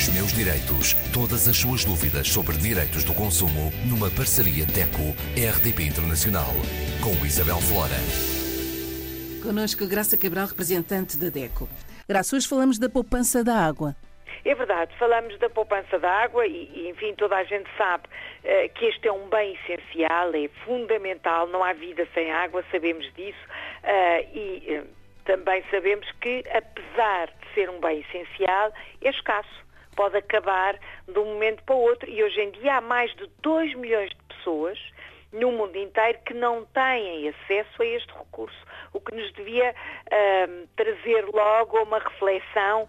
Os meus direitos. Todas as suas dúvidas sobre direitos do consumo numa parceria DECO-RDP Internacional. Com Isabel Flora. Conosco Graça Cabral, representante da DECO. Graça, hoje falamos da poupança da água. É verdade, falamos da poupança da água e, enfim, toda a gente sabe uh, que este é um bem essencial, é fundamental, não há vida sem água, sabemos disso uh, e uh, também sabemos que, apesar de ser um bem essencial, é escasso. Pode acabar de um momento para o outro. E hoje em dia há mais de 2 milhões de pessoas no mundo inteiro que não têm acesso a este recurso, o que nos devia trazer logo uma reflexão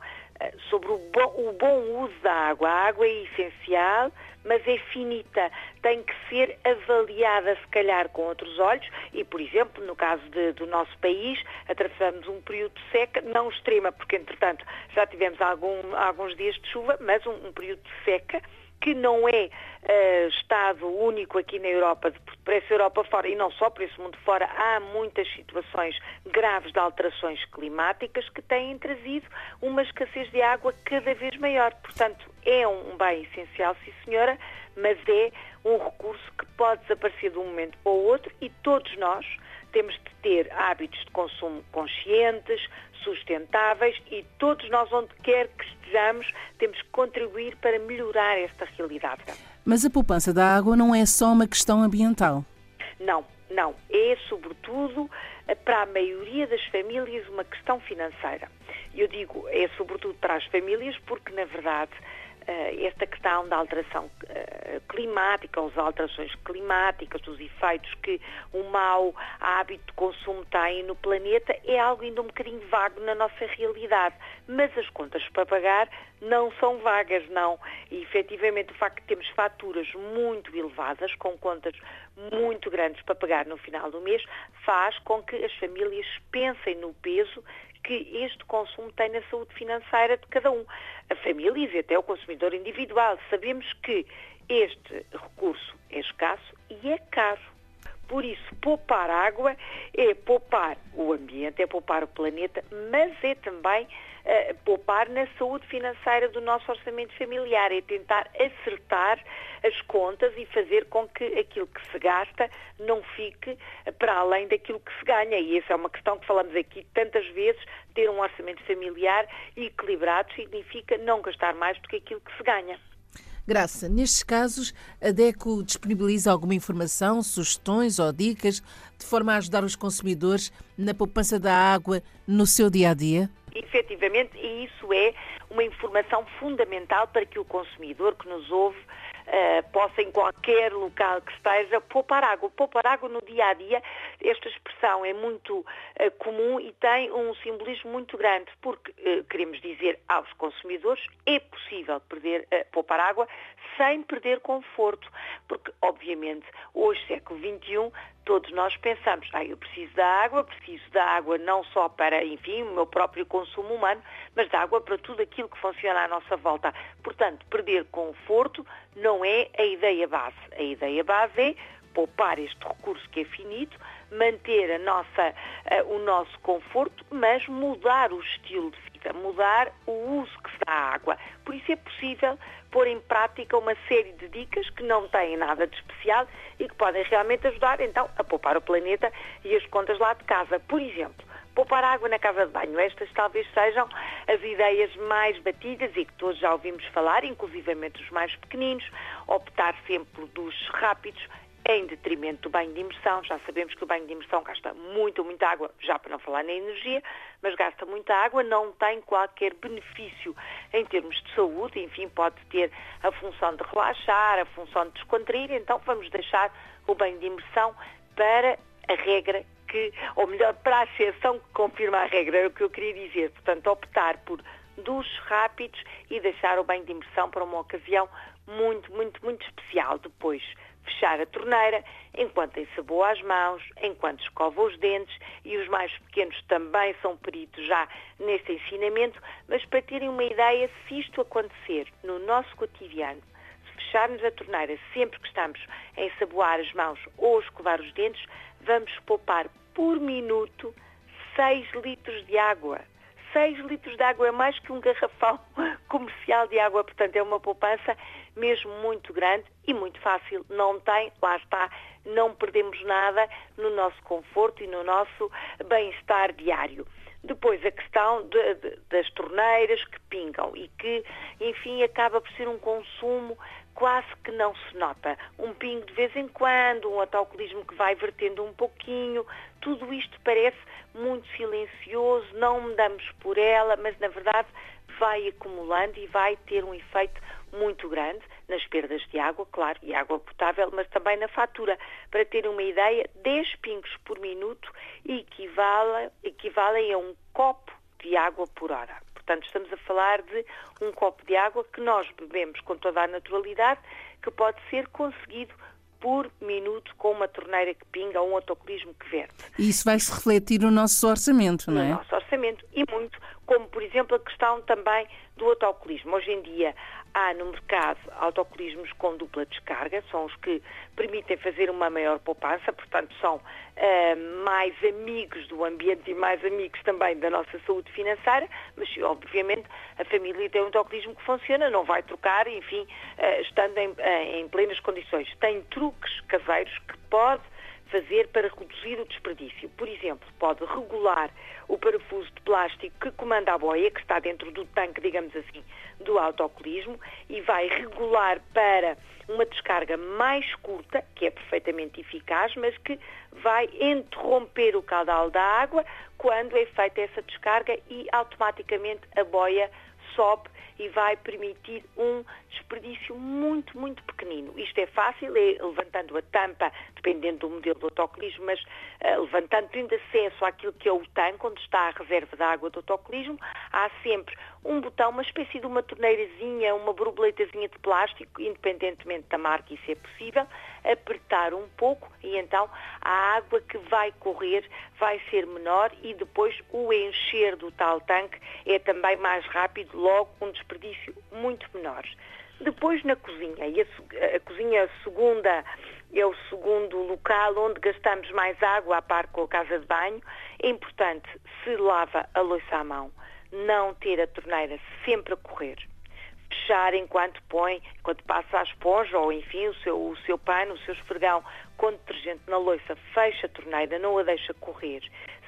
sobre o bom, o bom, uso da água. A água é essencial, mas é finita. Tem que ser avaliada, se calhar, com outros olhos. E, por exemplo, no caso de, do nosso país, atravessamos um período de seca, não extrema, porque, entretanto, já tivemos algum, alguns dias de chuva, mas um, um período de seca que não é uh, Estado único aqui na Europa, por essa Europa fora, e não só por esse mundo fora, há muitas situações graves de alterações climáticas que têm trazido uma escassez de água cada vez maior. Portanto, é um bem essencial, sim senhora, mas é um recurso que pode desaparecer de um momento para o outro e todos nós temos de ter hábitos de consumo conscientes, sustentáveis e todos nós, onde quer que estejamos, temos que contribuir para melhorar esta realidade. Mas a poupança da água não é só uma questão ambiental. Não, não. É, sobretudo, para a maioria das famílias, uma questão financeira. Eu digo, é sobretudo para as famílias, porque, na verdade, eh, esta questão da alteração eh, climática, as alterações climáticas, os efeitos que o mau hábito de consumo tem no planeta, é algo ainda um bocadinho vago na nossa realidade. Mas as contas para pagar não são vagas, não. E efetivamente o facto de termos faturas muito elevadas, com contas muito grandes para pagar no final do mês, faz com que as famílias pensem no peso que este consumo tem na saúde financeira de cada um. A família e até o consumidor individual. Sabemos que este recurso é escasso e é caro. Por isso, poupar água é poupar o ambiente, é poupar o planeta, mas é também uh, poupar na saúde financeira do nosso orçamento familiar, é tentar acertar as contas e fazer com que aquilo que se gasta não fique para além daquilo que se ganha. E essa é uma questão que falamos aqui tantas vezes, ter um orçamento familiar equilibrado significa não gastar mais do que aquilo que se ganha. Graça, nestes casos, a DECO disponibiliza alguma informação, sugestões ou dicas de forma a ajudar os consumidores na poupança da água no seu dia a dia? Efetivamente, e isso é uma informação fundamental para que o consumidor que nos ouve uh, possa, em qualquer local que esteja, poupar água. Poupar água no dia a dia, esta expressão é muito uh, comum e tem um simbolismo muito grande, porque uh, queremos dizer aos consumidores é possível perder, poupar água sem perder conforto, porque, obviamente, hoje, século XXI, todos nós pensamos, ah, eu preciso da água, preciso da água não só para, enfim, o meu próprio consumo humano, mas da água para tudo aquilo que funciona à nossa volta. Portanto, perder conforto não é a ideia base. A ideia base é poupar este recurso que é finito, manter nossa, uh, o nosso conforto, mas mudar o estilo de vida, mudar o uso que se dá à água. Por isso é possível pôr em prática uma série de dicas que não têm nada de especial e que podem realmente ajudar então a poupar o planeta e as contas lá de casa. Por exemplo, poupar água na casa de banho. Estas talvez sejam as ideias mais batidas e que todos já ouvimos falar, inclusivamente os mais pequeninos, optar sempre dos rápidos em detrimento do banho de imersão. Já sabemos que o banho de imersão gasta muito, muita água, já para não falar na energia, mas gasta muita água, não tem qualquer benefício em termos de saúde, enfim, pode ter a função de relaxar, a função de descontrair, então vamos deixar o banho de imersão para a regra que, ou melhor, para a exceção que confirma a regra, é o que eu queria dizer. Portanto, optar por duches rápidos e deixar o banho de imersão para uma ocasião muito, muito, muito especial. Depois, fechar a torneira, enquanto ensaboa as mãos, enquanto escova os dentes e os mais pequenos também são peritos já neste ensinamento, mas para terem uma ideia, se isto acontecer no nosso cotidiano, se fecharmos a torneira sempre que estamos a ensaboar as mãos ou escovar os dentes, vamos poupar por minuto 6 litros de água. 6 litros de água é mais que um garrafão comercial de água, portanto é uma poupança mesmo muito grande e muito fácil. Não tem, lá está, não perdemos nada no nosso conforto e no nosso bem-estar diário. Depois a questão de, de, das torneiras que pingam e que, enfim, acaba por ser um consumo quase que não se nota. Um pingo de vez em quando, um autocolismo que vai vertendo um pouquinho, tudo isto parece muito silencioso, não me damos por ela, mas na verdade vai acumulando e vai ter um efeito muito grande nas perdas de água, claro, e água potável, mas também na fatura. Para ter uma ideia, 10 pingos por minuto equivale, equivalem a um copo de água por hora. Portanto, estamos a falar de um copo de água que nós bebemos com toda a naturalidade, que pode ser conseguido por minuto com uma torneira que pinga ou um autocolismo que verte. E isso vai se refletir no nosso orçamento, não é? No nosso orçamento e muito, como por exemplo a questão também do autocolismo. Hoje em dia há no mercado autocolismos com dupla descarga, são os que permitem fazer uma maior poupança, portanto são uh, mais amigos do ambiente e mais amigos também da nossa saúde financeira, mas obviamente a família tem um autocolismo que funciona, não vai trocar, enfim, uh, estando em, uh, em plenas condições. Tem truques caseiros que pode fazer para reduzir o desperdício. Por exemplo, pode regular o parafuso de plástico que comanda a boia, que está dentro do tanque, digamos assim, do autocolismo, e vai regular para uma descarga mais curta, que é perfeitamente eficaz, mas que vai interromper o caudal da água quando é feita essa descarga e automaticamente a boia sobe e vai permitir um desperdício muito, muito pequenino. Isto é fácil, é levantando a tampa, dependendo do modelo do autocolismo, mas uh, levantando, tendo acesso àquilo que é o tanque, onde está a reserva de água do autocolismo, há sempre um botão, uma espécie de uma torneirazinha, uma borboletazinha de plástico, independentemente da marca, isso é possível, apertar um pouco e então a água que vai correr vai ser menor e depois o encher do tal tanque é também mais rápido, logo um desperdício muito menor. Depois na cozinha, e a, a cozinha segunda é o segundo local onde gastamos mais água a par com a casa de banho, é importante se lava a louça à mão, não ter a torneira sempre a correr. Fechar enquanto põe, enquanto passa a esponja ou enfim o seu, o seu pano, o seu esfregão com detergente na louça, fecha a torneira, não a deixa correr.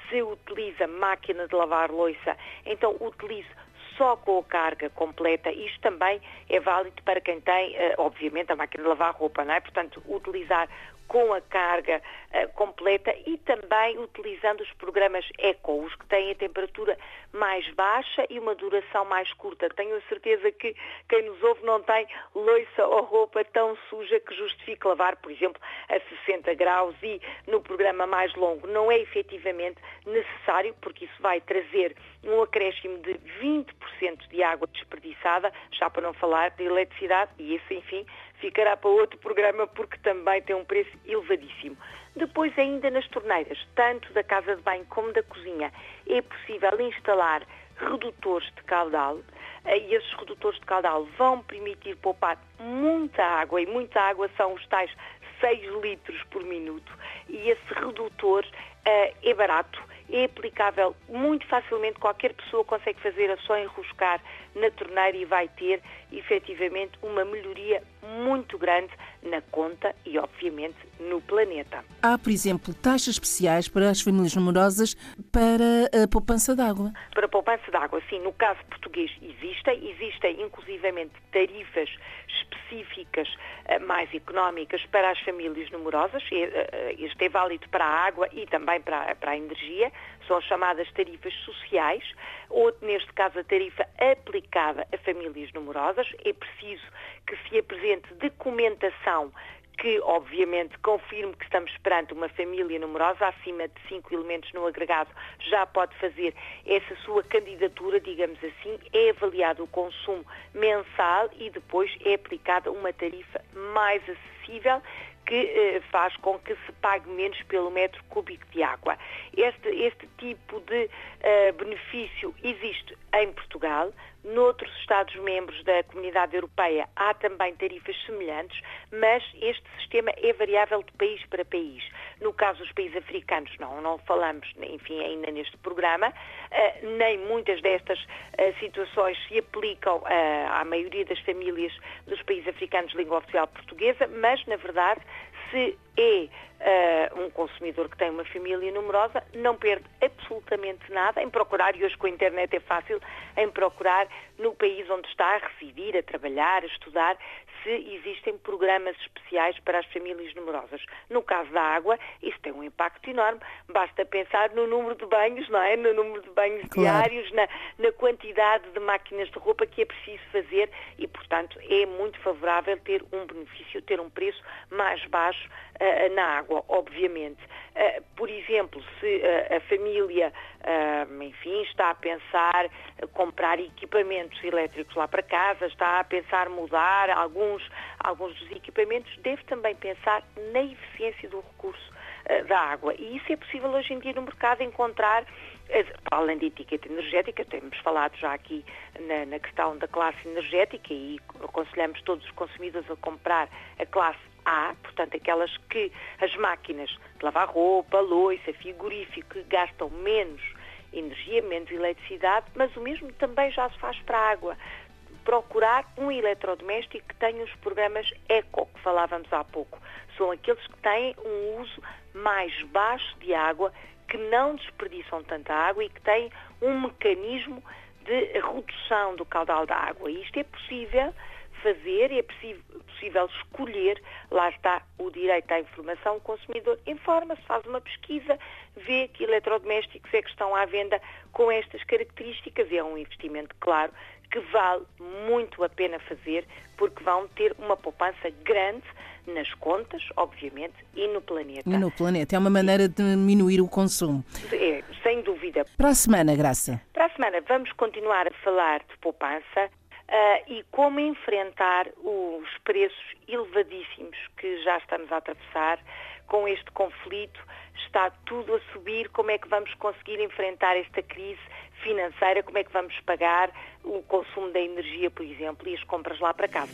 Se utiliza máquina de lavar louça, então utilize só com a carga completa. Isto também é válido para quem tem, eh, obviamente, a máquina de lavar roupa, não é? Portanto, utilizar com a carga uh, completa e também utilizando os programas Eco, os que têm a temperatura mais baixa e uma duração mais curta. Tenho a certeza que quem nos ouve não tem loiça ou roupa tão suja que justifique lavar, por exemplo, a 60 graus e no programa mais longo. Não é efetivamente necessário, porque isso vai trazer um acréscimo de 20% de água desperdiçada, já para não falar de eletricidade, e isso, enfim, ficará para outro programa porque também tem um preço elevadíssimo. Depois, ainda nas torneiras, tanto da casa de banho como da cozinha, é possível instalar redutores de caudal eh, e esses redutores de caudal vão permitir poupar muita água e muita água são os tais 6 litros por minuto e esse redutor uh, é barato é aplicável muito facilmente, qualquer pessoa consegue fazer a só enroscar na torneira e vai ter efetivamente uma melhoria muito grande na conta e, obviamente, no planeta. Há, por exemplo, taxas especiais para as famílias numerosas para a poupança de água? Para a poupança de água, sim. No caso português existem, existem inclusivamente tarifas específicas eh, mais económicas para as famílias numerosas. Eh, este é válido para a água e também para a energia. São chamadas tarifas sociais, ou neste caso a tarifa aplicada a famílias numerosas. É preciso que se apresente documentação que obviamente confirme que estamos perante uma família numerosa, acima de cinco elementos no agregado, já pode fazer essa sua candidatura, digamos assim, é avaliado o consumo mensal e depois é aplicada uma tarifa mais acessível que eh, faz com que se pague menos pelo metro cúbico de água. Este, este tipo de eh, benefício existe em Portugal, Noutros Estados-membros da Comunidade Europeia há também tarifas semelhantes, mas este sistema é variável de país para país. No caso dos países africanos, não, não falamos, enfim, ainda neste programa, uh, nem muitas destas uh, situações se aplicam uh, à maioria das famílias dos países africanos de língua oficial portuguesa, mas, na verdade, se é uh, um consumidor que tem uma família numerosa, não perde absolutamente nada em procurar, e hoje com a internet é fácil, em procurar no país onde está a residir, a trabalhar, a estudar, se existem programas especiais para as famílias numerosas. No caso da água, isso tem um impacto enorme. Basta pensar no número de banhos, não é? No número de banhos claro. diários, na, na quantidade de máquinas de roupa que é preciso fazer e, portanto, é muito favorável ter um benefício, ter um preço mais baixo uh, na água, obviamente. Uh, por exemplo, se uh, a família, enfim, está a pensar comprar equipamentos elétricos lá para casa, está a pensar mudar alguns, alguns dos equipamentos, deve também pensar na eficiência do recurso da água. E isso é possível hoje em dia no mercado encontrar além da etiqueta energética, temos falado já aqui na, na, questão da classe energética e aconselhamos todos os consumidores a comprar a classe A, portanto aquelas que as máquinas de lavar roupa, frigorífico, que gastam menos energia, menos eletricidade, mas o mesmo também já se faz para a água. Procurar um eletrodoméstico que tenha os programas ECO, que falávamos há pouco. São aqueles que têm um uso mais baixo de água que não desperdiçam tanta água e que têm um mecanismo de redução do caudal da água. E isto é possível fazer, é possível escolher, lá está o direito à informação, o consumidor informa-se, faz uma pesquisa, vê que eletrodomésticos é que estão à venda com estas características e é um investimento, claro, que vale muito a pena fazer porque vão ter uma poupança grande nas contas, obviamente, e no planeta. E no planeta. É uma maneira de diminuir o consumo. É, sem dúvida. Para a semana, Graça? Para a semana vamos continuar a falar de poupança. Uh, e como enfrentar os preços elevadíssimos que já estamos a atravessar com este conflito, está tudo a subir, como é que vamos conseguir enfrentar esta crise financeira, como é que vamos pagar o consumo da energia, por exemplo, e as compras lá para casa.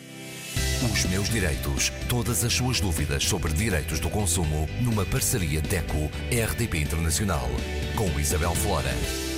Os meus direitos. Todas as suas dúvidas sobre direitos do consumo numa parceria DECO-RDP Internacional com Isabel Flora.